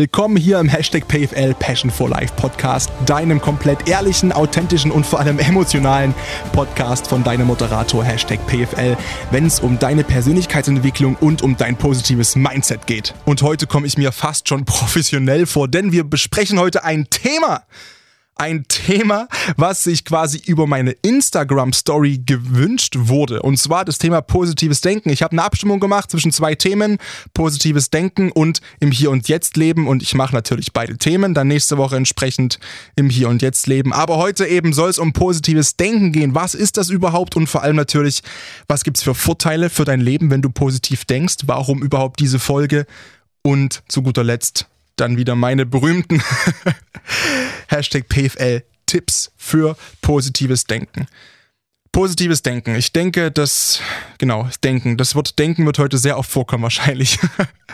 Willkommen hier im Hashtag PFL Passion for Life Podcast, deinem komplett ehrlichen, authentischen und vor allem emotionalen Podcast von deinem Moderator Hashtag PFL, wenn es um deine Persönlichkeitsentwicklung und um dein positives Mindset geht. Und heute komme ich mir fast schon professionell vor, denn wir besprechen heute ein Thema, ein Thema, was sich quasi über meine Instagram-Story gewünscht wurde. Und zwar das Thema positives Denken. Ich habe eine Abstimmung gemacht zwischen zwei Themen, positives Denken und im Hier und Jetzt leben. Und ich mache natürlich beide Themen, dann nächste Woche entsprechend im Hier und Jetzt leben. Aber heute eben soll es um positives Denken gehen. Was ist das überhaupt? Und vor allem natürlich, was gibt es für Vorteile für dein Leben, wenn du positiv denkst? Warum überhaupt diese Folge? Und zu guter Letzt dann wieder meine berühmten Hashtag PFL Tipps für positives Denken. Positives Denken. Ich denke, dass, genau, Denken. Das Wort Denken wird heute sehr oft vorkommen, wahrscheinlich.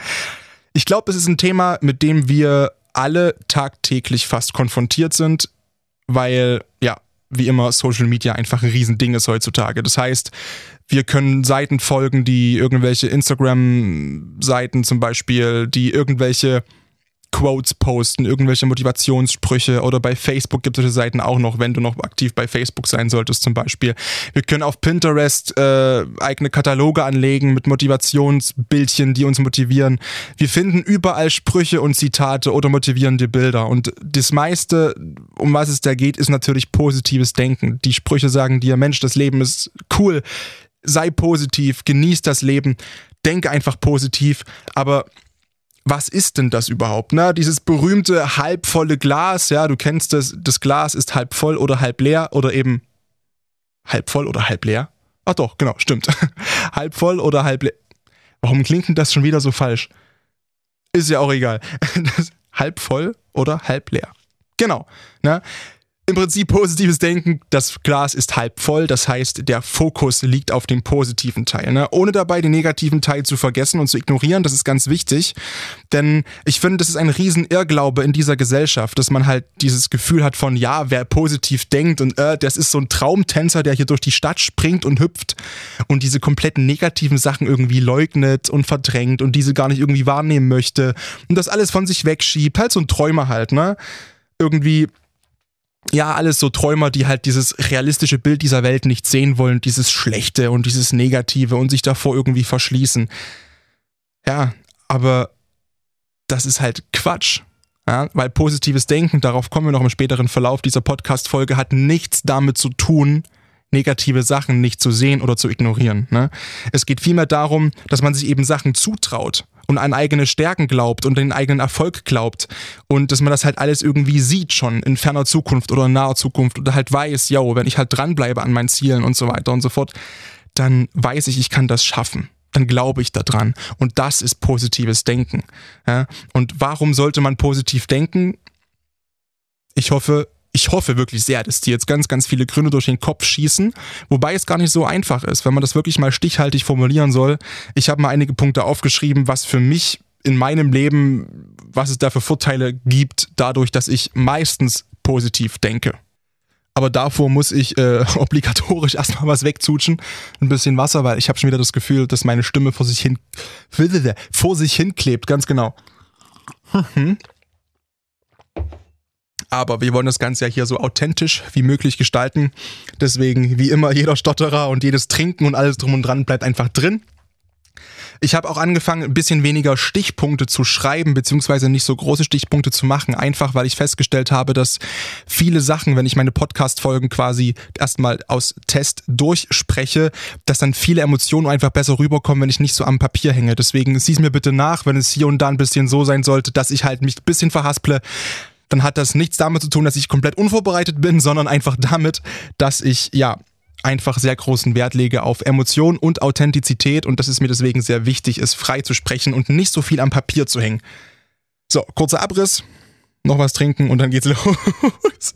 ich glaube, es ist ein Thema, mit dem wir alle tagtäglich fast konfrontiert sind, weil, ja, wie immer, Social Media einfach ein Riesending ist heutzutage. Das heißt, wir können Seiten folgen, die irgendwelche Instagram-Seiten zum Beispiel, die irgendwelche Quotes posten, irgendwelche Motivationssprüche oder bei Facebook gibt es solche Seiten auch noch, wenn du noch aktiv bei Facebook sein solltest zum Beispiel. Wir können auf Pinterest äh, eigene Kataloge anlegen mit Motivationsbildchen, die uns motivieren. Wir finden überall Sprüche und Zitate oder motivierende Bilder und das meiste, um was es da geht, ist natürlich positives Denken. Die Sprüche sagen dir, Mensch, das Leben ist cool, sei positiv, genieß das Leben, denke einfach positiv, aber was ist denn das überhaupt? Ne? Dieses berühmte halbvolle Glas, ja, du kennst das, das Glas ist halb voll oder halb leer oder eben halb voll oder halb leer. Ach doch, genau, stimmt. halb voll oder halb leer. Warum klingt denn das schon wieder so falsch? Ist ja auch egal. halb voll oder halb leer. Genau. Ne? Im Prinzip positives Denken, das Glas ist halb voll, das heißt, der Fokus liegt auf dem positiven Teil, ne? ohne dabei den negativen Teil zu vergessen und zu ignorieren, das ist ganz wichtig, denn ich finde, das ist ein riesen Irrglaube in dieser Gesellschaft, dass man halt dieses Gefühl hat von, ja, wer positiv denkt und äh, das ist so ein Traumtänzer, der hier durch die Stadt springt und hüpft und diese kompletten negativen Sachen irgendwie leugnet und verdrängt und diese gar nicht irgendwie wahrnehmen möchte und das alles von sich wegschiebt, halt so ein Träumer halt, ne? Irgendwie ja, alles so Träumer, die halt dieses realistische Bild dieser Welt nicht sehen wollen, dieses Schlechte und dieses Negative und sich davor irgendwie verschließen. Ja, aber das ist halt Quatsch. Ja, weil positives Denken, darauf kommen wir noch im späteren Verlauf dieser Podcast-Folge, hat nichts damit zu tun, negative Sachen nicht zu sehen oder zu ignorieren. Ne? Es geht vielmehr darum, dass man sich eben Sachen zutraut und an eigene Stärken glaubt und den eigenen Erfolg glaubt und dass man das halt alles irgendwie sieht schon in ferner Zukunft oder in naher Zukunft oder halt weiß, yo, wenn ich halt dranbleibe an meinen Zielen und so weiter und so fort, dann weiß ich, ich kann das schaffen dann glaube ich daran. Und das ist positives Denken. Ja? Und warum sollte man positiv denken? Ich hoffe, ich hoffe wirklich sehr, dass dir jetzt ganz, ganz viele Gründe durch den Kopf schießen, wobei es gar nicht so einfach ist, wenn man das wirklich mal stichhaltig formulieren soll. Ich habe mal einige Punkte aufgeschrieben, was für mich in meinem Leben, was es da für Vorteile gibt, dadurch, dass ich meistens positiv denke. Aber davor muss ich äh, obligatorisch erstmal was wegzutschen. Ein bisschen Wasser, weil ich habe schon wieder das Gefühl, dass meine Stimme vor sich hin vor sich hinklebt, ganz genau. Aber wir wollen das Ganze ja hier so authentisch wie möglich gestalten. Deswegen, wie immer, jeder Stotterer und jedes Trinken und alles drum und dran bleibt einfach drin. Ich habe auch angefangen, ein bisschen weniger Stichpunkte zu schreiben, beziehungsweise nicht so große Stichpunkte zu machen, einfach weil ich festgestellt habe, dass viele Sachen, wenn ich meine Podcast-Folgen quasi erstmal aus Test durchspreche, dass dann viele Emotionen einfach besser rüberkommen, wenn ich nicht so am Papier hänge. Deswegen sieh mir bitte nach, wenn es hier und da ein bisschen so sein sollte, dass ich halt mich ein bisschen verhasple dann hat das nichts damit zu tun, dass ich komplett unvorbereitet bin, sondern einfach damit, dass ich, ja, einfach sehr großen Wert lege auf Emotion und Authentizität und dass es mir deswegen sehr wichtig ist, frei zu sprechen und nicht so viel am Papier zu hängen. So, kurzer Abriss, noch was trinken und dann geht's los.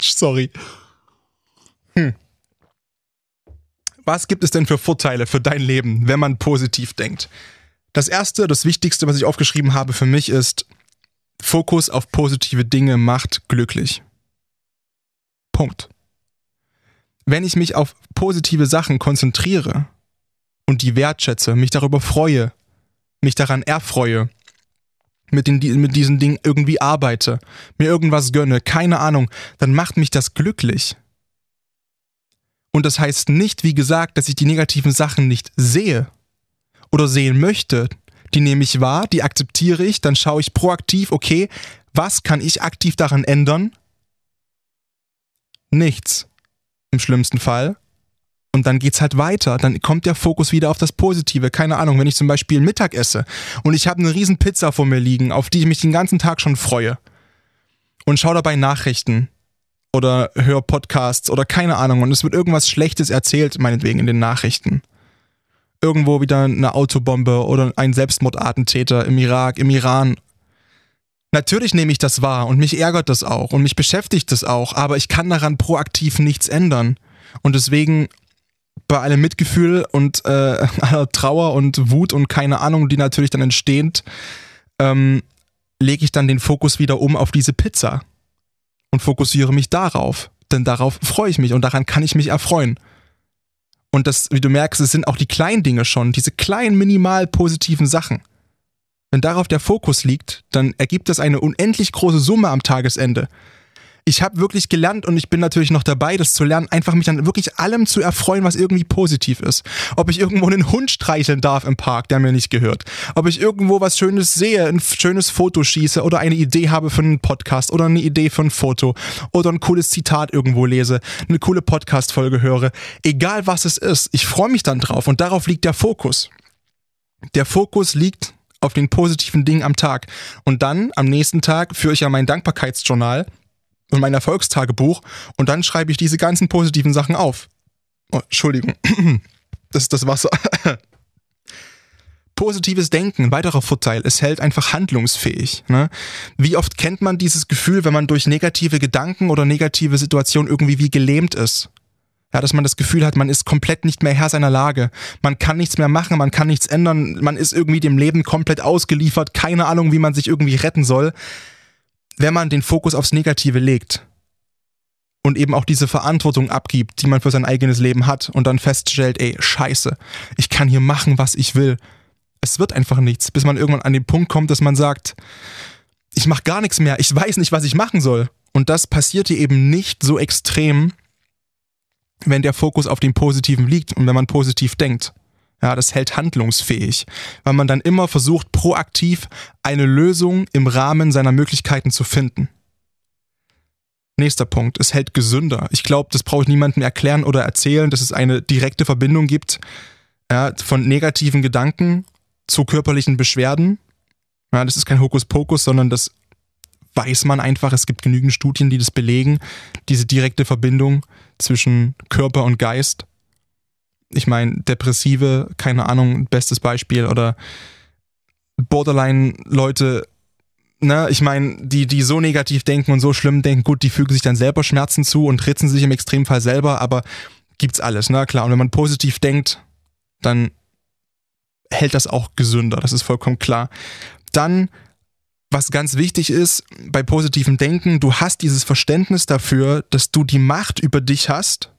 Sorry. Hm. Was gibt es denn für Vorteile für dein Leben, wenn man positiv denkt? Das erste, das wichtigste, was ich aufgeschrieben habe für mich ist, Fokus auf positive Dinge macht glücklich. Punkt. Wenn ich mich auf positive Sachen konzentriere und die wertschätze, mich darüber freue, mich daran erfreue, mit, den, mit diesen Dingen irgendwie arbeite, mir irgendwas gönne, keine Ahnung, dann macht mich das glücklich. Und das heißt nicht, wie gesagt, dass ich die negativen Sachen nicht sehe oder sehen möchte. Die nehme ich wahr, die akzeptiere ich, dann schaue ich proaktiv, okay, was kann ich aktiv daran ändern? Nichts. Im schlimmsten Fall. Und dann geht's halt weiter. Dann kommt der Fokus wieder auf das Positive. Keine Ahnung, wenn ich zum Beispiel Mittag esse und ich habe eine riesen Pizza vor mir liegen, auf die ich mich den ganzen Tag schon freue. Und schaue dabei Nachrichten oder höre Podcasts oder keine Ahnung. Und es wird irgendwas Schlechtes erzählt, meinetwegen in den Nachrichten. Irgendwo wieder eine Autobombe oder ein Selbstmordattentäter im Irak, im Iran. Natürlich nehme ich das wahr und mich ärgert das auch und mich beschäftigt das auch, aber ich kann daran proaktiv nichts ändern. Und deswegen bei allem Mitgefühl und äh, aller Trauer und Wut und keine Ahnung, die natürlich dann entsteht, ähm, lege ich dann den Fokus wieder um auf diese Pizza und fokussiere mich darauf. Denn darauf freue ich mich und daran kann ich mich erfreuen. Und das, wie du merkst, es sind auch die kleinen Dinge schon, diese kleinen, minimal positiven Sachen. Wenn darauf der Fokus liegt, dann ergibt das eine unendlich große Summe am Tagesende ich habe wirklich gelernt und ich bin natürlich noch dabei, das zu lernen, einfach mich an wirklich allem zu erfreuen, was irgendwie positiv ist. Ob ich irgendwo einen Hund streicheln darf im Park, der mir nicht gehört. Ob ich irgendwo was Schönes sehe, ein schönes Foto schieße oder eine Idee habe für einen Podcast oder eine Idee für ein Foto oder ein cooles Zitat irgendwo lese, eine coole Podcast-Folge höre. Egal was es ist, ich freue mich dann drauf und darauf liegt der Fokus. Der Fokus liegt auf den positiven Dingen am Tag. Und dann am nächsten Tag führe ich ja mein Dankbarkeitsjournal und mein Erfolgstagebuch und dann schreibe ich diese ganzen positiven Sachen auf. Oh, Entschuldigung. Das ist das Wasser. Positives Denken, ein weiterer Vorteil, es hält einfach handlungsfähig. Ne? Wie oft kennt man dieses Gefühl, wenn man durch negative Gedanken oder negative Situationen irgendwie wie gelähmt ist? Ja, dass man das Gefühl hat, man ist komplett nicht mehr Herr seiner Lage. Man kann nichts mehr machen, man kann nichts ändern, man ist irgendwie dem Leben komplett ausgeliefert, keine Ahnung, wie man sich irgendwie retten soll wenn man den Fokus aufs Negative legt und eben auch diese Verantwortung abgibt, die man für sein eigenes Leben hat und dann feststellt, ey, scheiße, ich kann hier machen, was ich will. Es wird einfach nichts, bis man irgendwann an den Punkt kommt, dass man sagt, ich mache gar nichts mehr, ich weiß nicht, was ich machen soll. Und das passiert hier eben nicht so extrem, wenn der Fokus auf dem Positiven liegt und wenn man positiv denkt. Ja, das hält handlungsfähig, weil man dann immer versucht, proaktiv eine Lösung im Rahmen seiner Möglichkeiten zu finden. Nächster Punkt, es hält gesünder. Ich glaube, das brauche ich niemandem erklären oder erzählen, dass es eine direkte Verbindung gibt ja, von negativen Gedanken zu körperlichen Beschwerden. Ja, das ist kein Hokuspokus, sondern das weiß man einfach. Es gibt genügend Studien, die das belegen, diese direkte Verbindung zwischen Körper und Geist ich meine, Depressive, keine Ahnung, bestes Beispiel, oder Borderline-Leute, ne, ich meine, die, die so negativ denken und so schlimm denken, gut, die fügen sich dann selber Schmerzen zu und ritzen sich im Extremfall selber, aber gibt's alles, ne, klar. Und wenn man positiv denkt, dann hält das auch gesünder, das ist vollkommen klar. Dann, was ganz wichtig ist bei positivem Denken, du hast dieses Verständnis dafür, dass du die Macht über dich hast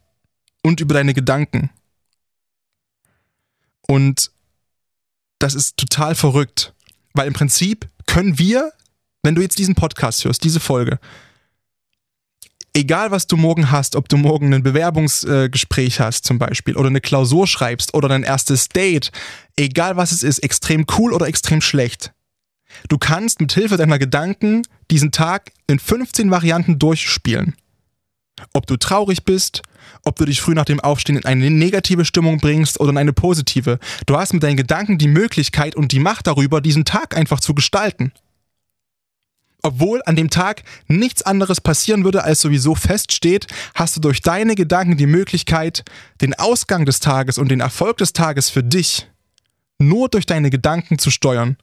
und über deine Gedanken. Und das ist total verrückt, weil im Prinzip können wir, wenn du jetzt diesen Podcast hörst, diese Folge, egal was du morgen hast, ob du morgen ein Bewerbungsgespräch äh, hast zum Beispiel oder eine Klausur schreibst oder dein erstes Date, egal was es ist, extrem cool oder extrem schlecht. Du kannst mit Hilfe deiner Gedanken diesen Tag in 15 Varianten durchspielen. Ob du traurig bist, ob du dich früh nach dem Aufstehen in eine negative Stimmung bringst oder in eine positive. Du hast mit deinen Gedanken die Möglichkeit und die Macht darüber, diesen Tag einfach zu gestalten. Obwohl an dem Tag nichts anderes passieren würde, als sowieso feststeht, hast du durch deine Gedanken die Möglichkeit, den Ausgang des Tages und den Erfolg des Tages für dich nur durch deine Gedanken zu steuern.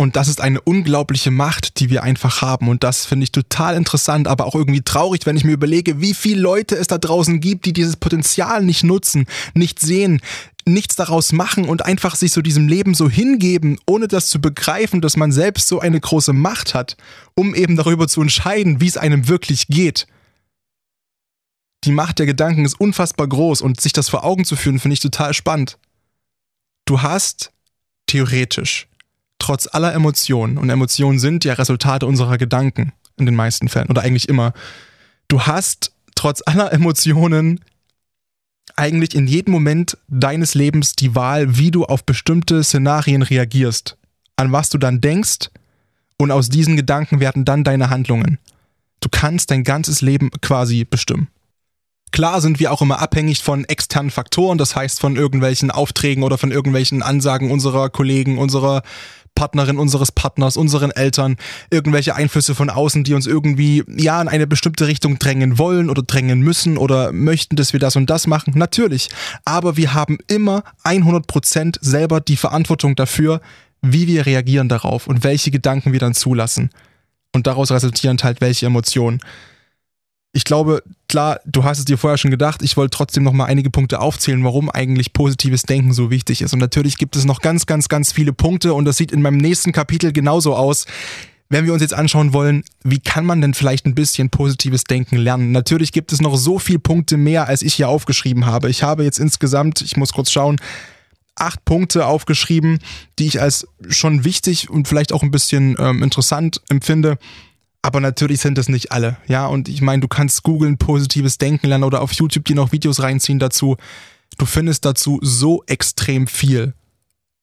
Und das ist eine unglaubliche Macht, die wir einfach haben. Und das finde ich total interessant, aber auch irgendwie traurig, wenn ich mir überlege, wie viele Leute es da draußen gibt, die dieses Potenzial nicht nutzen, nicht sehen, nichts daraus machen und einfach sich so diesem Leben so hingeben, ohne das zu begreifen, dass man selbst so eine große Macht hat, um eben darüber zu entscheiden, wie es einem wirklich geht. Die Macht der Gedanken ist unfassbar groß und sich das vor Augen zu führen, finde ich total spannend. Du hast theoretisch trotz aller Emotionen, und Emotionen sind ja Resultate unserer Gedanken in den meisten Fällen oder eigentlich immer, du hast trotz aller Emotionen eigentlich in jedem Moment deines Lebens die Wahl, wie du auf bestimmte Szenarien reagierst, an was du dann denkst und aus diesen Gedanken werden dann deine Handlungen. Du kannst dein ganzes Leben quasi bestimmen. Klar sind wir auch immer abhängig von externen Faktoren, das heißt von irgendwelchen Aufträgen oder von irgendwelchen Ansagen unserer Kollegen, unserer Partnerin, unseres Partners, unseren Eltern, irgendwelche Einflüsse von außen, die uns irgendwie ja in eine bestimmte Richtung drängen wollen oder drängen müssen oder möchten, dass wir das und das machen. Natürlich. Aber wir haben immer 100% selber die Verantwortung dafür, wie wir reagieren darauf und welche Gedanken wir dann zulassen. Und daraus resultieren halt welche Emotionen ich glaube, klar, du hast es dir vorher schon gedacht, ich wollte trotzdem noch mal einige Punkte aufzählen, warum eigentlich positives Denken so wichtig ist. Und natürlich gibt es noch ganz, ganz, ganz viele Punkte und das sieht in meinem nächsten Kapitel genauso aus. Wenn wir uns jetzt anschauen wollen, wie kann man denn vielleicht ein bisschen positives Denken lernen? Natürlich gibt es noch so viele Punkte mehr, als ich hier aufgeschrieben habe. Ich habe jetzt insgesamt, ich muss kurz schauen, acht Punkte aufgeschrieben, die ich als schon wichtig und vielleicht auch ein bisschen ähm, interessant empfinde. Aber natürlich sind das nicht alle, ja. Und ich meine, du kannst googeln, positives Denken lernen oder auf YouTube dir noch Videos reinziehen dazu. Du findest dazu so extrem viel.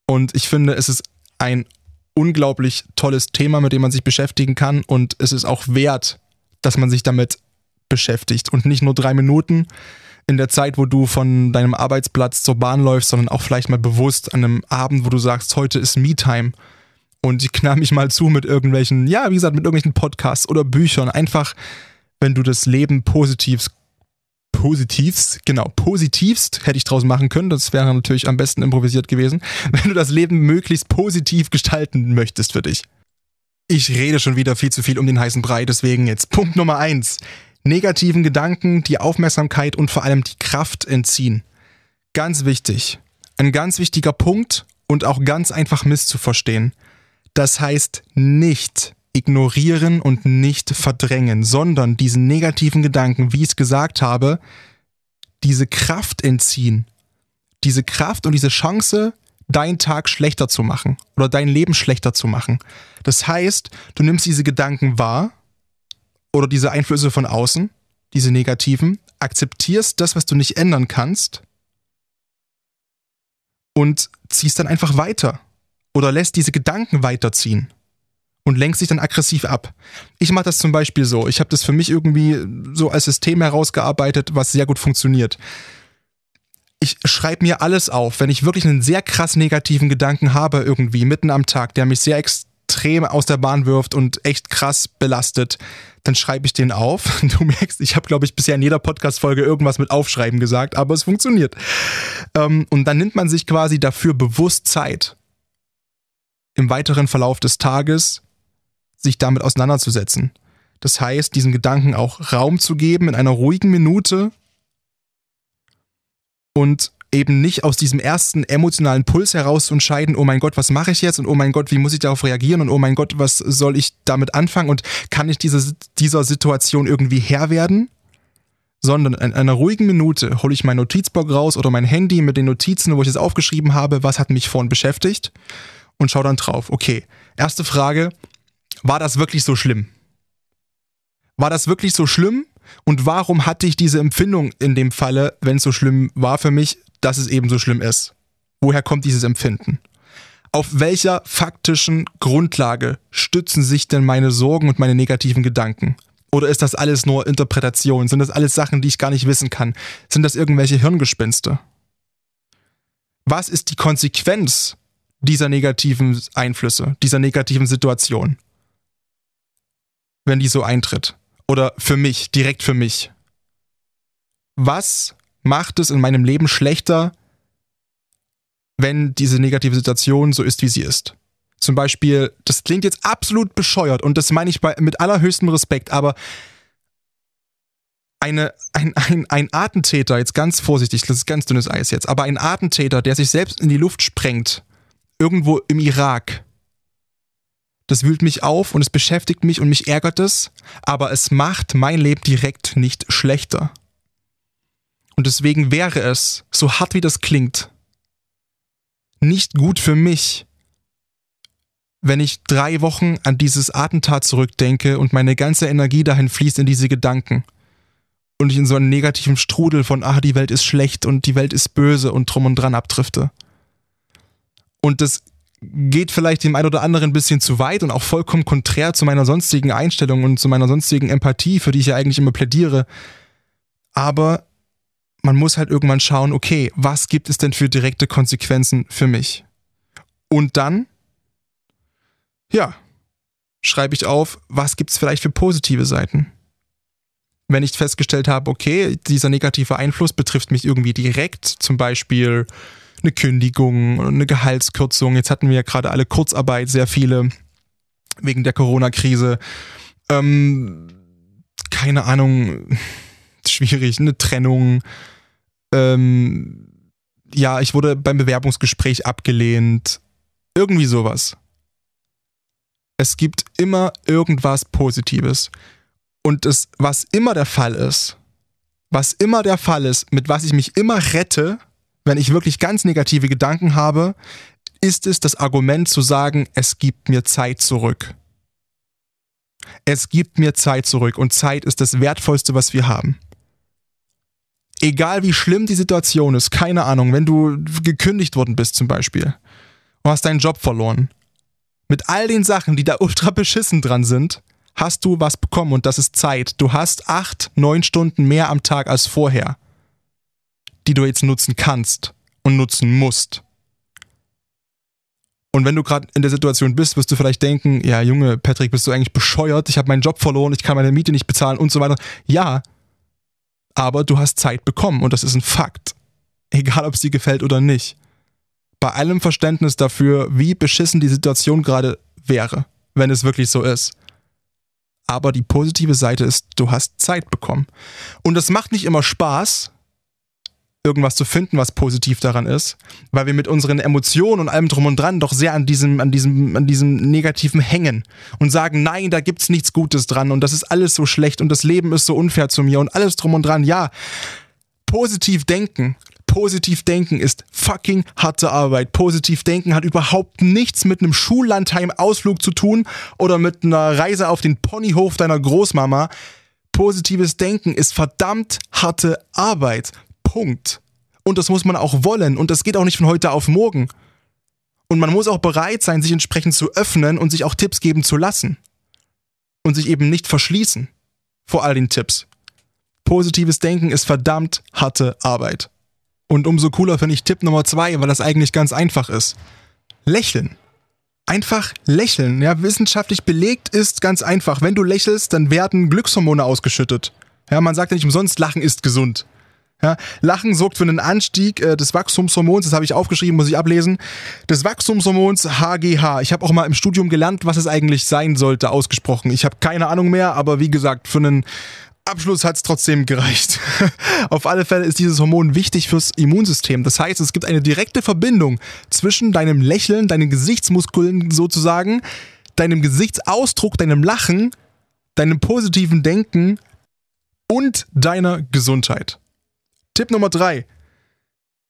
Und ich finde, es ist ein unglaublich tolles Thema, mit dem man sich beschäftigen kann. Und es ist auch wert, dass man sich damit beschäftigt. Und nicht nur drei Minuten in der Zeit, wo du von deinem Arbeitsplatz zur Bahn läufst, sondern auch vielleicht mal bewusst an einem Abend, wo du sagst, heute ist Me-Time und ich knall mich mal zu mit irgendwelchen, ja, wie gesagt, mit irgendwelchen Podcasts oder Büchern. Einfach, wenn du das Leben positiv, positivst, genau, positivst hätte ich draus machen können. Das wäre natürlich am besten improvisiert gewesen. Wenn du das Leben möglichst positiv gestalten möchtest für dich. Ich rede schon wieder viel zu viel um den heißen Brei, deswegen jetzt Punkt Nummer eins. Negativen Gedanken die Aufmerksamkeit und vor allem die Kraft entziehen. Ganz wichtig. Ein ganz wichtiger Punkt und auch ganz einfach misszuverstehen. Das heißt nicht ignorieren und nicht verdrängen, sondern diesen negativen Gedanken, wie ich es gesagt habe, diese Kraft entziehen. Diese Kraft und diese Chance, deinen Tag schlechter zu machen oder dein Leben schlechter zu machen. Das heißt, du nimmst diese Gedanken wahr oder diese Einflüsse von außen, diese negativen, akzeptierst das, was du nicht ändern kannst und ziehst dann einfach weiter oder lässt diese Gedanken weiterziehen und lenkt sich dann aggressiv ab. Ich mache das zum Beispiel so. Ich habe das für mich irgendwie so als System herausgearbeitet, was sehr gut funktioniert. Ich schreibe mir alles auf, wenn ich wirklich einen sehr krass negativen Gedanken habe irgendwie mitten am Tag, der mich sehr extrem aus der Bahn wirft und echt krass belastet, dann schreibe ich den auf. Du merkst, ich habe, glaube ich, bisher in jeder Podcast-Folge irgendwas mit Aufschreiben gesagt, aber es funktioniert. Ähm, und dann nimmt man sich quasi dafür bewusst Zeit im weiteren Verlauf des Tages sich damit auseinanderzusetzen. Das heißt, diesen Gedanken auch Raum zu geben in einer ruhigen Minute und eben nicht aus diesem ersten emotionalen Puls heraus zu entscheiden, oh mein Gott, was mache ich jetzt und oh mein Gott, wie muss ich darauf reagieren und oh mein Gott, was soll ich damit anfangen und kann ich diese, dieser Situation irgendwie Herr werden? Sondern in einer ruhigen Minute hole ich mein Notizblock raus oder mein Handy mit den Notizen, wo ich es aufgeschrieben habe, was hat mich vorhin beschäftigt und schau dann drauf. Okay, erste Frage, war das wirklich so schlimm? War das wirklich so schlimm? Und warum hatte ich diese Empfindung in dem Falle, wenn es so schlimm war für mich, dass es eben so schlimm ist? Woher kommt dieses Empfinden? Auf welcher faktischen Grundlage stützen sich denn meine Sorgen und meine negativen Gedanken? Oder ist das alles nur Interpretation? Sind das alles Sachen, die ich gar nicht wissen kann? Sind das irgendwelche Hirngespinste? Was ist die Konsequenz dieser negativen Einflüsse, dieser negativen Situation. Wenn die so eintritt. Oder für mich, direkt für mich. Was macht es in meinem Leben schlechter, wenn diese negative Situation so ist, wie sie ist? Zum Beispiel, das klingt jetzt absolut bescheuert und das meine ich bei, mit allerhöchstem Respekt, aber eine, ein, ein, ein Attentäter, jetzt ganz vorsichtig, das ist ganz dünnes Eis jetzt, aber ein Attentäter, der sich selbst in die Luft sprengt, irgendwo im Irak. Das wühlt mich auf und es beschäftigt mich und mich ärgert es, aber es macht mein Leben direkt nicht schlechter. Und deswegen wäre es, so hart wie das klingt, nicht gut für mich, wenn ich drei Wochen an dieses Attentat zurückdenke und meine ganze Energie dahin fließt in diese Gedanken und ich in so einen negativen Strudel von, ah, die Welt ist schlecht und die Welt ist böse und drum und dran abdrifte. Und das geht vielleicht dem einen oder anderen ein bisschen zu weit und auch vollkommen konträr zu meiner sonstigen Einstellung und zu meiner sonstigen Empathie, für die ich ja eigentlich immer plädiere. Aber man muss halt irgendwann schauen, okay, was gibt es denn für direkte Konsequenzen für mich? Und dann, ja, schreibe ich auf, was gibt es vielleicht für positive Seiten? Wenn ich festgestellt habe, okay, dieser negative Einfluss betrifft mich irgendwie direkt, zum Beispiel eine Kündigung, eine Gehaltskürzung. Jetzt hatten wir ja gerade alle Kurzarbeit, sehr viele wegen der Corona-Krise. Ähm, keine Ahnung, schwierig, eine Trennung. Ähm, ja, ich wurde beim Bewerbungsgespräch abgelehnt. Irgendwie sowas. Es gibt immer irgendwas Positives. Und das, was immer der Fall ist, was immer der Fall ist, mit was ich mich immer rette, wenn ich wirklich ganz negative Gedanken habe, ist es das Argument zu sagen, es gibt mir Zeit zurück. Es gibt mir Zeit zurück und Zeit ist das Wertvollste, was wir haben. Egal wie schlimm die Situation ist, keine Ahnung, wenn du gekündigt worden bist zum Beispiel und hast deinen Job verloren, mit all den Sachen, die da ultra beschissen dran sind, hast du was bekommen und das ist Zeit. Du hast acht, neun Stunden mehr am Tag als vorher die du jetzt nutzen kannst und nutzen musst. Und wenn du gerade in der Situation bist, wirst du vielleicht denken, ja Junge, Patrick, bist du eigentlich bescheuert? Ich habe meinen Job verloren, ich kann meine Miete nicht bezahlen und so weiter. Ja, aber du hast Zeit bekommen und das ist ein Fakt. Egal, ob es dir gefällt oder nicht. Bei allem Verständnis dafür, wie beschissen die Situation gerade wäre, wenn es wirklich so ist. Aber die positive Seite ist, du hast Zeit bekommen. Und das macht nicht immer Spaß, irgendwas zu finden, was positiv daran ist, weil wir mit unseren Emotionen und allem drum und dran doch sehr an diesem, an diesem, an diesem Negativen hängen und sagen, nein, da gibt's nichts Gutes dran und das ist alles so schlecht und das Leben ist so unfair zu mir und alles drum und dran. Ja, positiv denken. Positiv denken ist fucking harte Arbeit. Positiv denken hat überhaupt nichts mit einem Schullandheim-Ausflug zu tun oder mit einer Reise auf den Ponyhof deiner Großmama. Positives Denken ist verdammt harte Arbeit. Punkt. Und das muss man auch wollen. Und das geht auch nicht von heute auf morgen. Und man muss auch bereit sein, sich entsprechend zu öffnen und sich auch Tipps geben zu lassen. Und sich eben nicht verschließen vor all den Tipps. Positives Denken ist verdammt harte Arbeit. Und umso cooler finde ich Tipp Nummer zwei, weil das eigentlich ganz einfach ist. Lächeln. Einfach lächeln. Ja, wissenschaftlich belegt ist ganz einfach. Wenn du lächelst, dann werden Glückshormone ausgeschüttet. Ja, man sagt ja nicht umsonst, Lachen ist gesund. Ja, Lachen sorgt für einen Anstieg äh, des Wachstumshormons, das habe ich aufgeschrieben, muss ich ablesen, des Wachstumshormons HGH. Ich habe auch mal im Studium gelernt, was es eigentlich sein sollte, ausgesprochen. Ich habe keine Ahnung mehr, aber wie gesagt, für einen Abschluss hat es trotzdem gereicht. Auf alle Fälle ist dieses Hormon wichtig fürs Immunsystem. Das heißt, es gibt eine direkte Verbindung zwischen deinem Lächeln, deinen Gesichtsmuskeln sozusagen, deinem Gesichtsausdruck, deinem Lachen, deinem positiven Denken und deiner Gesundheit. Tipp Nummer drei.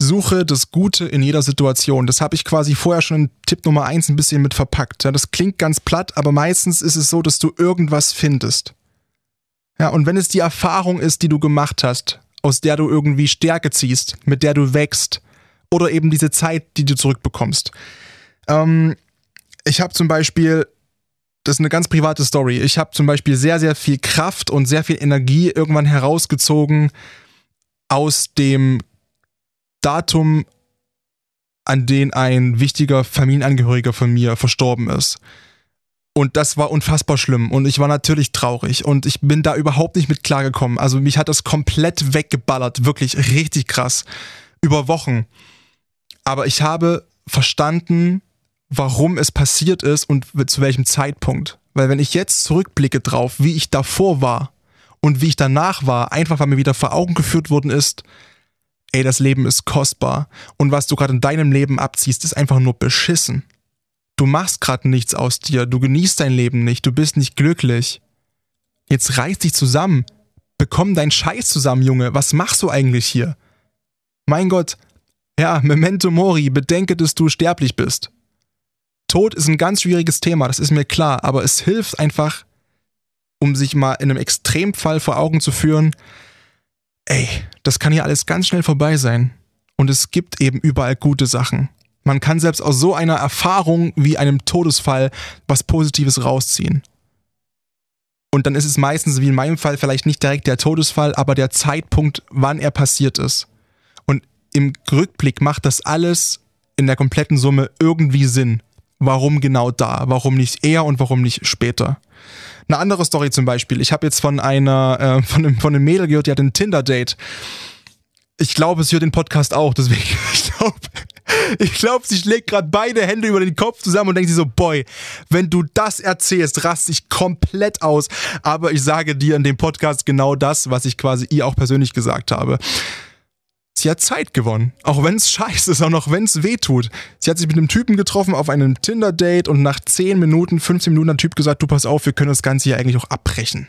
Suche das Gute in jeder Situation. Das habe ich quasi vorher schon in Tipp Nummer eins ein bisschen mit verpackt. Ja, das klingt ganz platt, aber meistens ist es so, dass du irgendwas findest. Ja, und wenn es die Erfahrung ist, die du gemacht hast, aus der du irgendwie Stärke ziehst, mit der du wächst, oder eben diese Zeit, die du zurückbekommst. Ähm, ich habe zum Beispiel, das ist eine ganz private Story, ich habe zum Beispiel sehr, sehr viel Kraft und sehr viel Energie irgendwann herausgezogen, aus dem Datum, an dem ein wichtiger Familienangehöriger von mir verstorben ist. Und das war unfassbar schlimm. Und ich war natürlich traurig. Und ich bin da überhaupt nicht mit klargekommen. Also mich hat das komplett weggeballert. Wirklich richtig krass. Über Wochen. Aber ich habe verstanden, warum es passiert ist und zu welchem Zeitpunkt. Weil wenn ich jetzt zurückblicke drauf, wie ich davor war, und wie ich danach war, einfach weil mir wieder vor Augen geführt worden ist, ey, das Leben ist kostbar und was du gerade in deinem Leben abziehst, ist einfach nur beschissen. Du machst gerade nichts aus dir, du genießt dein Leben nicht, du bist nicht glücklich. Jetzt reiß dich zusammen, bekomm deinen Scheiß zusammen, Junge, was machst du eigentlich hier? Mein Gott, ja, Memento Mori, bedenke, dass du sterblich bist. Tod ist ein ganz schwieriges Thema, das ist mir klar, aber es hilft einfach, um sich mal in einem Extremfall vor Augen zu führen, ey, das kann hier alles ganz schnell vorbei sein. Und es gibt eben überall gute Sachen. Man kann selbst aus so einer Erfahrung wie einem Todesfall was Positives rausziehen. Und dann ist es meistens, wie in meinem Fall, vielleicht nicht direkt der Todesfall, aber der Zeitpunkt, wann er passiert ist. Und im Rückblick macht das alles in der kompletten Summe irgendwie Sinn. Warum genau da? Warum nicht eher und warum nicht später? Eine andere Story zum Beispiel. Ich habe jetzt von einer, äh, von, einem, von einem Mädel gehört, die hat ein Tinder-Date. Ich glaube, sie hört den Podcast auch, deswegen, ich glaube, ich glaube, sie schlägt gerade beide Hände über den Kopf zusammen und denkt sich so, boy, wenn du das erzählst, rast ich komplett aus. Aber ich sage dir in dem Podcast genau das, was ich quasi ihr auch persönlich gesagt habe. Sie hat Zeit gewonnen. Auch wenn es scheiße ist, auch noch wenn es weh tut. Sie hat sich mit einem Typen getroffen auf einem Tinder-Date und nach 10 Minuten, 15 Minuten hat der Typ gesagt, du pass auf, wir können das Ganze hier eigentlich auch abbrechen.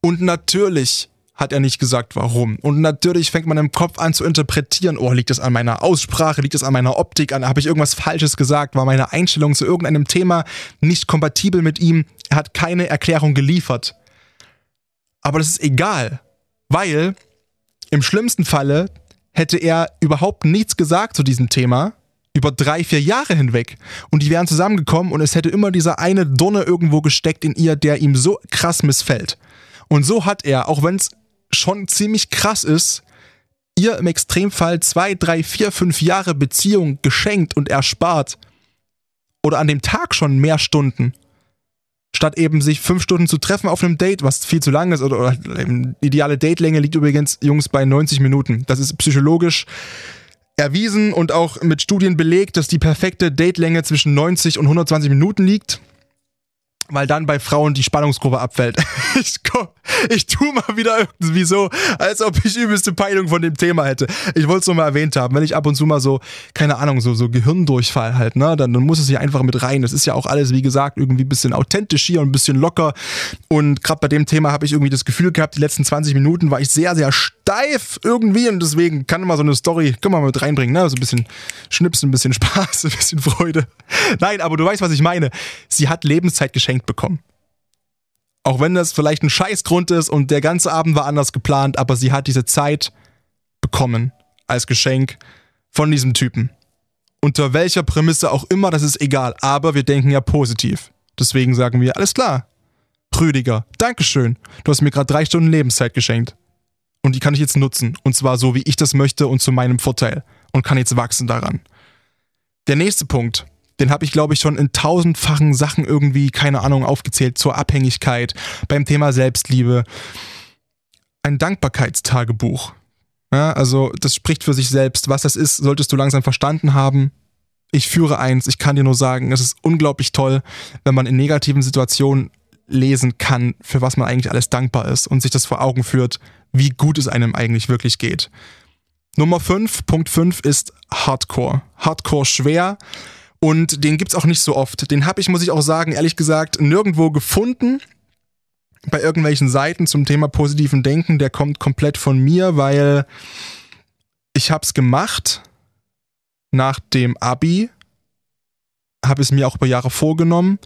Und natürlich hat er nicht gesagt, warum. Und natürlich fängt man im Kopf an zu interpretieren, oh, liegt es an meiner Aussprache, liegt es an meiner Optik, an, habe ich irgendwas Falsches gesagt, war meine Einstellung zu irgendeinem Thema nicht kompatibel mit ihm, er hat keine Erklärung geliefert. Aber das ist egal, weil im schlimmsten Falle hätte er überhaupt nichts gesagt zu diesem Thema, über drei, vier Jahre hinweg. Und die wären zusammengekommen und es hätte immer dieser eine Donne irgendwo gesteckt in ihr, der ihm so krass missfällt. Und so hat er, auch wenn es schon ziemlich krass ist, ihr im Extremfall zwei, drei, vier, fünf Jahre Beziehung geschenkt und erspart. Oder an dem Tag schon mehr Stunden. Statt eben sich fünf Stunden zu treffen auf einem Date, was viel zu lang ist, oder, oder ideale Datelänge liegt übrigens, Jungs, bei 90 Minuten. Das ist psychologisch erwiesen und auch mit Studien belegt, dass die perfekte Datelänge zwischen 90 und 120 Minuten liegt weil dann bei Frauen die Spannungskurve abfällt. Ich, komm, ich tu mal wieder irgendwie so, als ob ich übelste Peilung von dem Thema hätte. Ich wollte es nur mal erwähnt haben. Wenn ich ab und zu mal so, keine Ahnung, so, so Gehirndurchfall halt, ne, dann, dann muss es hier einfach mit rein. Das ist ja auch alles, wie gesagt, irgendwie ein bisschen authentisch hier und ein bisschen locker. Und gerade bei dem Thema habe ich irgendwie das Gefühl gehabt, die letzten 20 Minuten war ich sehr, sehr steif irgendwie und deswegen kann immer so eine Story, können wir mal mit reinbringen, ne, so ein bisschen Schnipsen, ein bisschen Spaß, ein bisschen Freude. Nein, aber du weißt, was ich meine. Sie hat Lebenszeit geschenkt bekommen. Auch wenn das vielleicht ein Scheißgrund ist und der ganze Abend war anders geplant, aber sie hat diese Zeit bekommen als Geschenk von diesem Typen. Unter welcher Prämisse auch immer, das ist egal, aber wir denken ja positiv. Deswegen sagen wir, alles klar. Rüdiger, Dankeschön. Du hast mir gerade drei Stunden Lebenszeit geschenkt. Und die kann ich jetzt nutzen. Und zwar so, wie ich das möchte und zu meinem Vorteil. Und kann jetzt wachsen daran. Der nächste Punkt den habe ich, glaube ich, schon in tausendfachen Sachen irgendwie, keine Ahnung, aufgezählt zur Abhängigkeit, beim Thema Selbstliebe. Ein Dankbarkeitstagebuch. Ja, also das spricht für sich selbst. Was das ist, solltest du langsam verstanden haben. Ich führe eins, ich kann dir nur sagen, es ist unglaublich toll, wenn man in negativen Situationen lesen kann, für was man eigentlich alles dankbar ist und sich das vor Augen führt, wie gut es einem eigentlich wirklich geht. Nummer 5, Punkt 5 ist Hardcore. Hardcore schwer, und den gibt's auch nicht so oft. Den habe ich, muss ich auch sagen, ehrlich gesagt, nirgendwo gefunden. Bei irgendwelchen Seiten zum Thema positiven Denken. Der kommt komplett von mir, weil ich es gemacht nach dem Abi. Habe es mir auch über Jahre vorgenommen.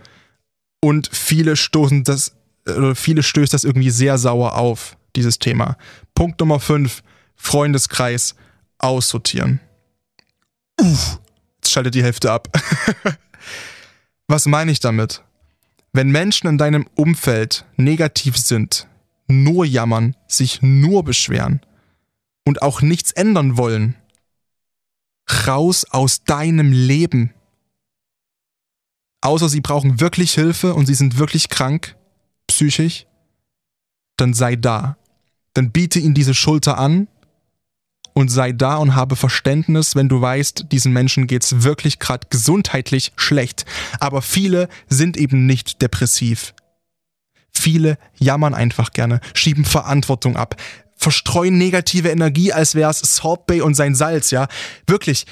Und viele stoßen das, oder viele stößt das irgendwie sehr sauer auf, dieses Thema. Punkt Nummer 5. Freundeskreis aussortieren. Uff schaltet die Hälfte ab. Was meine ich damit? Wenn Menschen in deinem Umfeld negativ sind, nur jammern, sich nur beschweren und auch nichts ändern wollen, raus aus deinem Leben. Außer sie brauchen wirklich Hilfe und sie sind wirklich krank, psychisch, dann sei da. Dann biete ihnen diese Schulter an und sei da und habe Verständnis, wenn du weißt, diesen Menschen geht's wirklich gerade gesundheitlich schlecht. Aber viele sind eben nicht depressiv. Viele jammern einfach gerne, schieben Verantwortung ab, verstreuen negative Energie, als wär's Salt Bay und sein Salz, ja. Wirklich,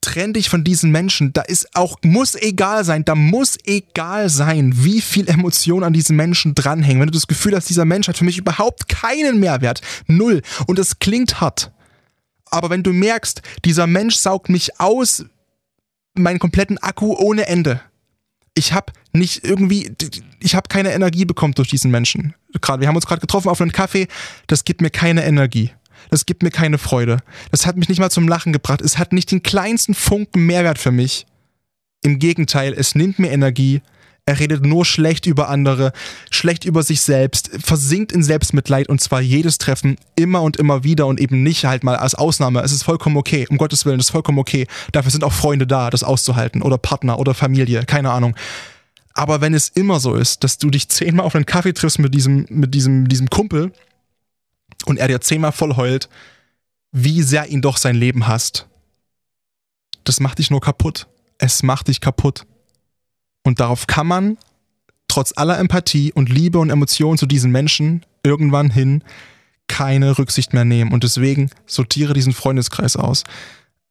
trenn dich von diesen Menschen. Da ist auch, muss egal sein, da muss egal sein, wie viel Emotion an diesen Menschen dranhängen. Wenn du das Gefühl hast, dieser Mensch hat für mich überhaupt keinen Mehrwert, null. Und es klingt hart. Aber wenn du merkst, dieser Mensch saugt mich aus meinen kompletten Akku ohne Ende. Ich habe nicht irgendwie, ich habe keine Energie bekommen durch diesen Menschen. Gerade, wir haben uns gerade getroffen auf einen Kaffee, das gibt mir keine Energie. Das gibt mir keine Freude. Das hat mich nicht mal zum Lachen gebracht. Es hat nicht den kleinsten Funken Mehrwert für mich. Im Gegenteil, es nimmt mir Energie. Er redet nur schlecht über andere, schlecht über sich selbst, versinkt in Selbstmitleid und zwar jedes Treffen immer und immer wieder und eben nicht halt mal als Ausnahme. Es ist vollkommen okay, um Gottes Willen, es ist vollkommen okay. Dafür sind auch Freunde da, das auszuhalten oder Partner oder Familie, keine Ahnung. Aber wenn es immer so ist, dass du dich zehnmal auf einen Kaffee triffst mit diesem, mit diesem, diesem Kumpel und er dir zehnmal voll heult, wie sehr ihn doch sein Leben hasst, das macht dich nur kaputt. Es macht dich kaputt. Und darauf kann man, trotz aller Empathie und Liebe und Emotionen zu diesen Menschen, irgendwann hin keine Rücksicht mehr nehmen. Und deswegen sortiere diesen Freundeskreis aus.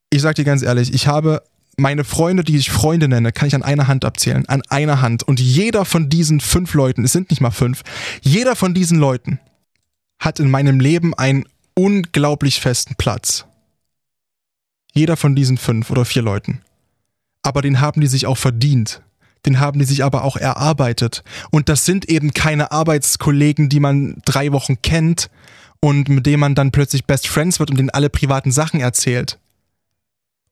Ich sag dir ganz ehrlich, ich habe meine Freunde, die ich Freunde nenne, kann ich an einer Hand abzählen. An einer Hand. Und jeder von diesen fünf Leuten, es sind nicht mal fünf, jeder von diesen Leuten hat in meinem Leben einen unglaublich festen Platz. Jeder von diesen fünf oder vier Leuten. Aber den haben die sich auch verdient den haben die sich aber auch erarbeitet. Und das sind eben keine Arbeitskollegen, die man drei Wochen kennt und mit denen man dann plötzlich Best Friends wird und denen alle privaten Sachen erzählt.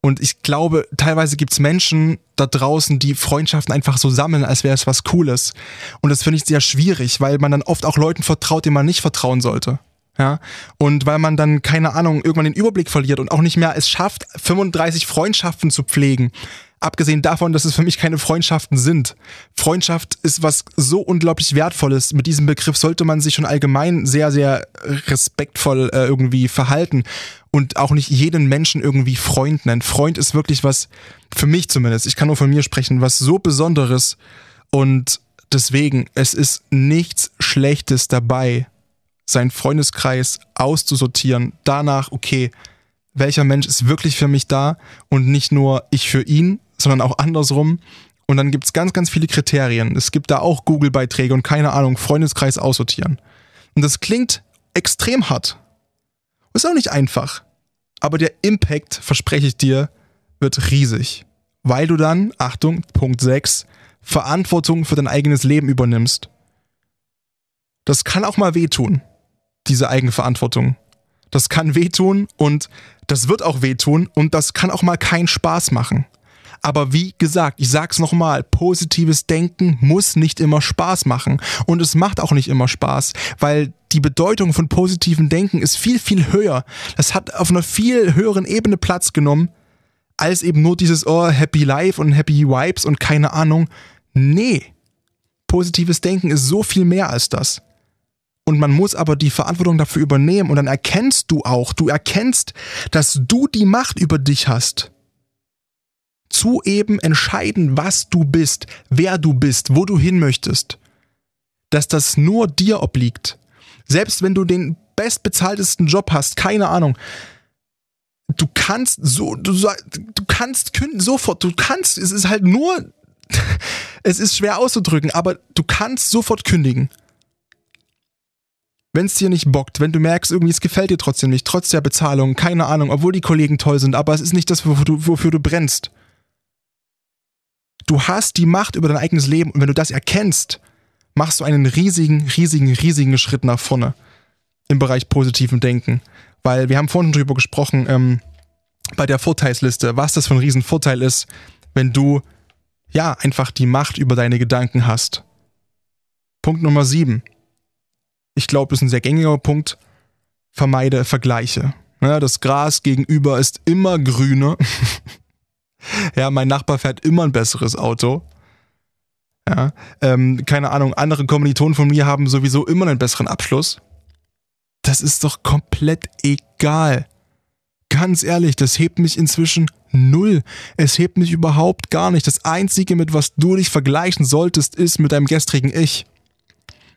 Und ich glaube, teilweise gibt's Menschen da draußen, die Freundschaften einfach so sammeln, als wäre es was Cooles. Und das finde ich sehr schwierig, weil man dann oft auch Leuten vertraut, denen man nicht vertrauen sollte. Ja, und weil man dann, keine Ahnung, irgendwann den Überblick verliert und auch nicht mehr es schafft, 35 Freundschaften zu pflegen, Abgesehen davon, dass es für mich keine Freundschaften sind. Freundschaft ist was so unglaublich Wertvolles. Mit diesem Begriff sollte man sich schon allgemein sehr, sehr respektvoll äh, irgendwie verhalten und auch nicht jeden Menschen irgendwie Freund nennen. Freund ist wirklich was, für mich zumindest, ich kann nur von mir sprechen, was so Besonderes und deswegen, es ist nichts Schlechtes dabei, seinen Freundeskreis auszusortieren. Danach, okay, welcher Mensch ist wirklich für mich da und nicht nur ich für ihn, sondern auch andersrum. Und dann gibt es ganz, ganz viele Kriterien. Es gibt da auch Google-Beiträge und keine Ahnung, Freundeskreis aussortieren. Und das klingt extrem hart. Ist auch nicht einfach. Aber der Impact, verspreche ich dir, wird riesig. Weil du dann, Achtung, Punkt 6, Verantwortung für dein eigenes Leben übernimmst. Das kann auch mal wehtun, diese eigene Verantwortung. Das kann wehtun und das wird auch wehtun und das kann auch mal keinen Spaß machen. Aber wie gesagt, ich sag's nochmal, positives Denken muss nicht immer Spaß machen. Und es macht auch nicht immer Spaß, weil die Bedeutung von positivem Denken ist viel, viel höher. Das hat auf einer viel höheren Ebene Platz genommen, als eben nur dieses, oh, Happy Life und Happy Vibes und keine Ahnung. Nee. Positives Denken ist so viel mehr als das. Und man muss aber die Verantwortung dafür übernehmen und dann erkennst du auch, du erkennst, dass du die Macht über dich hast zu eben entscheiden, was du bist, wer du bist, wo du hin möchtest, dass das nur dir obliegt. Selbst wenn du den bestbezahltesten Job hast, keine Ahnung, du kannst so, du, du kannst künden sofort, du kannst, es ist halt nur, es ist schwer auszudrücken, aber du kannst sofort kündigen. Wenn es dir nicht bockt, wenn du merkst, irgendwie es gefällt dir trotzdem nicht, trotz der Bezahlung, keine Ahnung, obwohl die Kollegen toll sind, aber es ist nicht das, wofür du, wofür du brennst. Du hast die Macht über dein eigenes Leben und wenn du das erkennst, machst du einen riesigen, riesigen, riesigen Schritt nach vorne im Bereich positiven Denken. Weil wir haben vorhin drüber gesprochen, ähm, bei der Vorteilsliste, was das für ein Riesenvorteil ist, wenn du ja einfach die Macht über deine Gedanken hast. Punkt Nummer sieben. Ich glaube, das ist ein sehr gängiger Punkt. Vermeide Vergleiche. Ja, das Gras gegenüber ist immer grüner. ja, mein Nachbar fährt immer ein besseres Auto. Ja, ähm, keine Ahnung, andere Kommilitonen von mir haben sowieso immer einen besseren Abschluss. Das ist doch komplett egal. Ganz ehrlich, das hebt mich inzwischen null. Es hebt mich überhaupt gar nicht. Das Einzige, mit was du dich vergleichen solltest, ist mit deinem gestrigen Ich.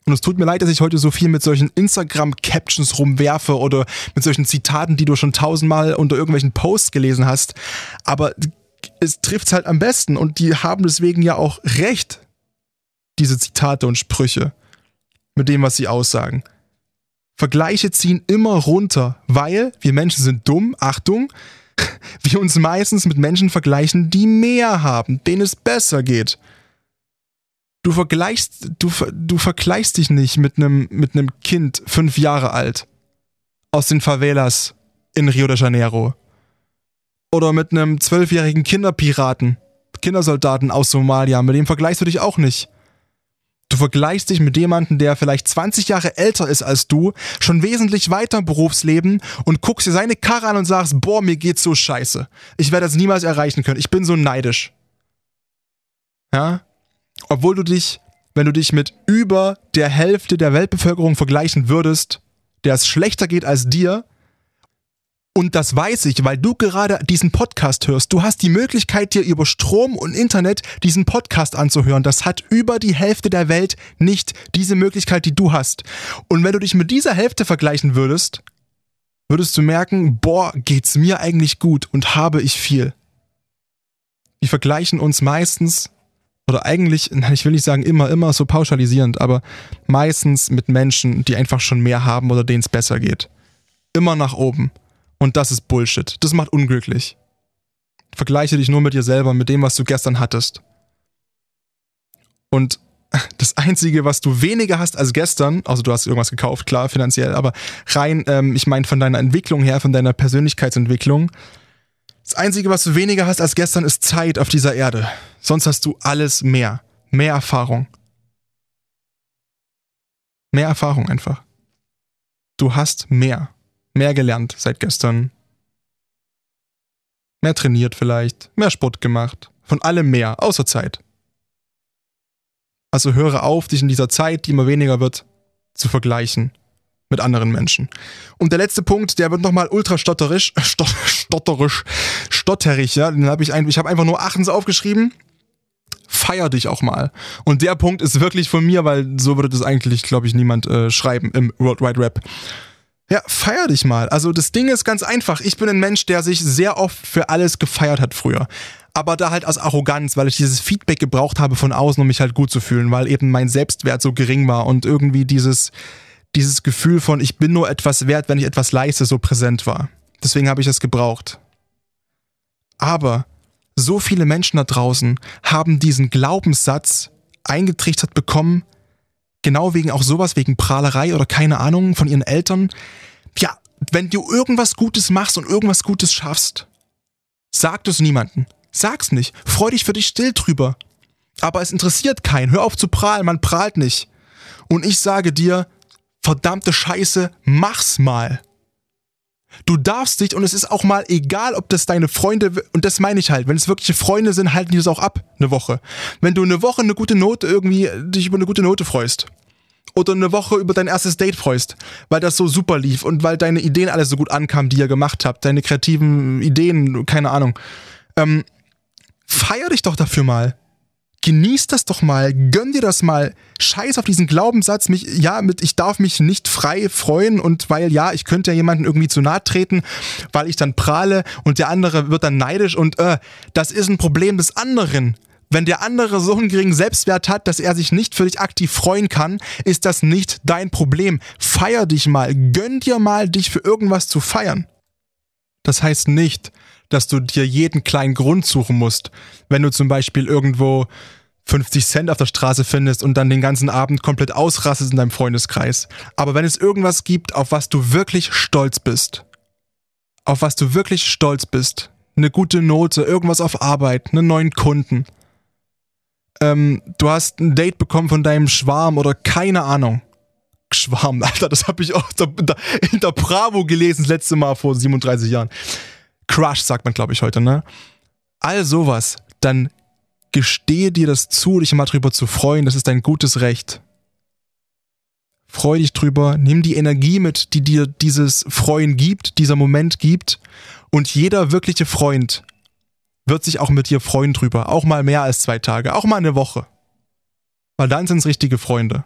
Und es tut mir leid, dass ich heute so viel mit solchen Instagram-Captions rumwerfe oder mit solchen Zitaten, die du schon tausendmal unter irgendwelchen Posts gelesen hast. Aber es trifft halt am besten und die haben deswegen ja auch recht, diese Zitate und Sprüche mit dem, was sie aussagen. Vergleiche ziehen immer runter, weil wir Menschen sind dumm, Achtung, wir uns meistens mit Menschen vergleichen, die mehr haben, denen es besser geht. Du vergleichst, du, du vergleichst dich nicht mit einem mit einem Kind fünf Jahre alt aus den Favelas in Rio de Janeiro oder mit einem zwölfjährigen Kinderpiraten, Kindersoldaten aus Somalia. Mit dem vergleichst du dich auch nicht. Du vergleichst dich mit jemandem, der vielleicht 20 Jahre älter ist als du, schon wesentlich weiter im Berufsleben und guckst dir seine Karre an und sagst, boah, mir geht's so scheiße. Ich werde das niemals erreichen können. Ich bin so neidisch. Ja? Obwohl du dich, wenn du dich mit über der Hälfte der Weltbevölkerung vergleichen würdest, der es schlechter geht als dir, und das weiß ich, weil du gerade diesen Podcast hörst. Du hast die Möglichkeit, dir über Strom und Internet diesen Podcast anzuhören. Das hat über die Hälfte der Welt nicht diese Möglichkeit, die du hast. Und wenn du dich mit dieser Hälfte vergleichen würdest, würdest du merken, boah, geht's mir eigentlich gut und habe ich viel. Wir vergleichen uns meistens, oder eigentlich, ich will nicht sagen immer, immer so pauschalisierend, aber meistens mit Menschen, die einfach schon mehr haben oder denen es besser geht. Immer nach oben. Und das ist Bullshit. Das macht unglücklich. Vergleiche dich nur mit dir selber, mit dem, was du gestern hattest. Und das Einzige, was du weniger hast als gestern, also du hast irgendwas gekauft, klar, finanziell, aber rein, ähm, ich meine von deiner Entwicklung her, von deiner Persönlichkeitsentwicklung, das Einzige, was du weniger hast als gestern, ist Zeit auf dieser Erde. Sonst hast du alles mehr. Mehr Erfahrung. Mehr Erfahrung einfach. Du hast mehr. Mehr gelernt seit gestern. Mehr trainiert vielleicht, mehr Sport gemacht. Von allem mehr, außer Zeit. Also höre auf, dich in dieser Zeit, die immer weniger wird, zu vergleichen mit anderen Menschen. Und der letzte Punkt, der wird nochmal ultra stotterisch, stot, stotterisch, stotterig, ja. Den habe ich, ein, ich habe einfach nur achtens aufgeschrieben. Feier dich auch mal. Und der Punkt ist wirklich von mir, weil so würde das eigentlich, glaube ich, niemand äh, schreiben im World Wide Rap. Ja, feier dich mal. Also das Ding ist ganz einfach. Ich bin ein Mensch, der sich sehr oft für alles gefeiert hat früher. Aber da halt aus Arroganz, weil ich dieses Feedback gebraucht habe von außen, um mich halt gut zu fühlen, weil eben mein Selbstwert so gering war und irgendwie dieses, dieses Gefühl von, ich bin nur etwas wert, wenn ich etwas leiste, so präsent war. Deswegen habe ich es gebraucht. Aber so viele Menschen da draußen haben diesen Glaubenssatz eingetrichtert bekommen, genau wegen auch sowas, wegen Prahlerei oder keine Ahnung von ihren Eltern. Ja, wenn du irgendwas Gutes machst und irgendwas Gutes schaffst, sag es niemanden. Sag's nicht. Freu dich für dich still drüber. Aber es interessiert keinen. Hör auf zu prahlen, man prahlt nicht. Und ich sage dir, verdammte Scheiße, mach's mal. Du darfst dich, und es ist auch mal egal, ob das deine Freunde, und das meine ich halt, wenn es wirkliche Freunde sind, halten die das auch ab, eine Woche. Wenn du eine Woche eine gute Note irgendwie, dich über eine gute Note freust. Oder eine Woche über dein erstes Date freust, weil das so super lief und weil deine Ideen alle so gut ankamen, die ihr gemacht habt, deine kreativen Ideen, keine Ahnung. Ähm, feier dich doch dafür mal genieß das doch mal, gönn dir das mal. Scheiß auf diesen Glaubenssatz, mich, ja, mit ich darf mich nicht frei freuen und weil ja, ich könnte ja jemanden irgendwie zu nahe treten, weil ich dann prahle und der andere wird dann neidisch und äh, das ist ein Problem des anderen. Wenn der andere so einen geringen Selbstwert hat, dass er sich nicht für dich aktiv freuen kann, ist das nicht dein Problem. Feier dich mal, gönn dir mal, dich für irgendwas zu feiern. Das heißt nicht, dass du dir jeden kleinen Grund suchen musst. Wenn du zum Beispiel irgendwo 50 Cent auf der Straße findest und dann den ganzen Abend komplett ausrastest in deinem Freundeskreis. Aber wenn es irgendwas gibt, auf was du wirklich stolz bist, auf was du wirklich stolz bist, eine gute Note, irgendwas auf Arbeit, einen neuen Kunden, ähm, du hast ein Date bekommen von deinem Schwarm oder keine Ahnung. Schwarm, Alter, das habe ich auch in der Bravo gelesen, das letzte Mal vor 37 Jahren. Crush, sagt man, glaube ich, heute, ne? All sowas, dann gestehe dir das zu, dich mal drüber zu freuen, das ist dein gutes Recht. Freu dich drüber, nimm die Energie mit, die dir dieses Freuen gibt, dieser Moment gibt. Und jeder wirkliche Freund wird sich auch mit dir freuen drüber. Auch mal mehr als zwei Tage, auch mal eine Woche. Weil dann sind es richtige Freunde.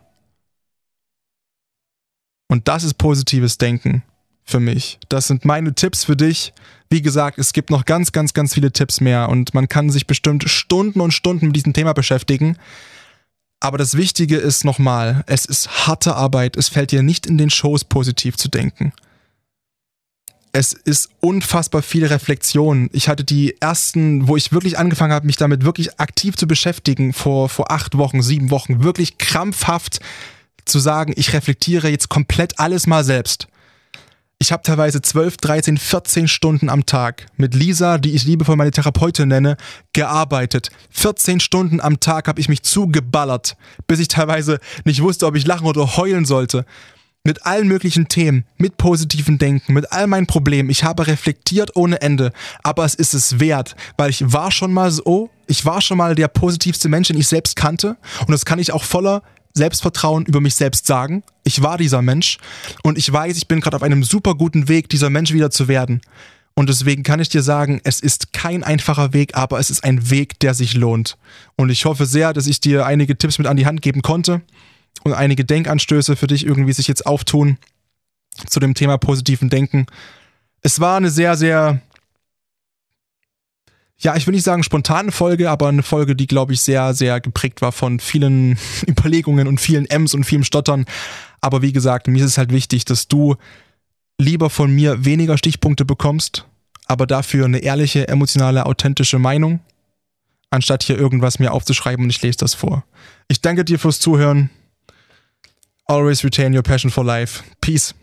Und das ist positives Denken für mich. Das sind meine Tipps für dich. Wie gesagt, es gibt noch ganz, ganz, ganz viele Tipps mehr und man kann sich bestimmt Stunden und Stunden mit diesem Thema beschäftigen. Aber das Wichtige ist nochmal, es ist harte Arbeit. Es fällt dir nicht in den Shows positiv zu denken. es ist unfassbar viel Reflexion. Ich hatte die ersten, wo ich wirklich angefangen habe, mich damit wirklich aktiv zu beschäftigen, vor, vor acht Wochen, sieben Wochen, wirklich krampfhaft zu sagen, ich reflektiere jetzt komplett alles mal selbst. Ich habe teilweise 12, 13, 14 Stunden am Tag mit Lisa, die ich liebevoll meine Therapeutin nenne, gearbeitet. 14 Stunden am Tag habe ich mich zugeballert, bis ich teilweise nicht wusste, ob ich lachen oder heulen sollte mit allen möglichen Themen, mit positiven Denken, mit all meinen Problemen. Ich habe reflektiert ohne Ende, aber es ist es wert, weil ich war schon mal so, ich war schon mal der positivste Mensch, den ich selbst kannte und das kann ich auch voller Selbstvertrauen über mich selbst sagen. Ich war dieser Mensch und ich weiß, ich bin gerade auf einem super guten Weg, dieser Mensch wieder zu werden. Und deswegen kann ich dir sagen, es ist kein einfacher Weg, aber es ist ein Weg, der sich lohnt. Und ich hoffe sehr, dass ich dir einige Tipps mit an die Hand geben konnte und einige Denkanstöße für dich irgendwie sich jetzt auftun zu dem Thema positiven Denken. Es war eine sehr, sehr, ja, ich will nicht sagen spontane Folge, aber eine Folge, die, glaube ich, sehr, sehr geprägt war von vielen Überlegungen und vielen M's und vielem Stottern. Aber wie gesagt, mir ist es halt wichtig, dass du lieber von mir weniger Stichpunkte bekommst, aber dafür eine ehrliche, emotionale, authentische Meinung, anstatt hier irgendwas mir aufzuschreiben und ich lese das vor. Ich danke dir fürs Zuhören. Always retain your passion for life. Peace.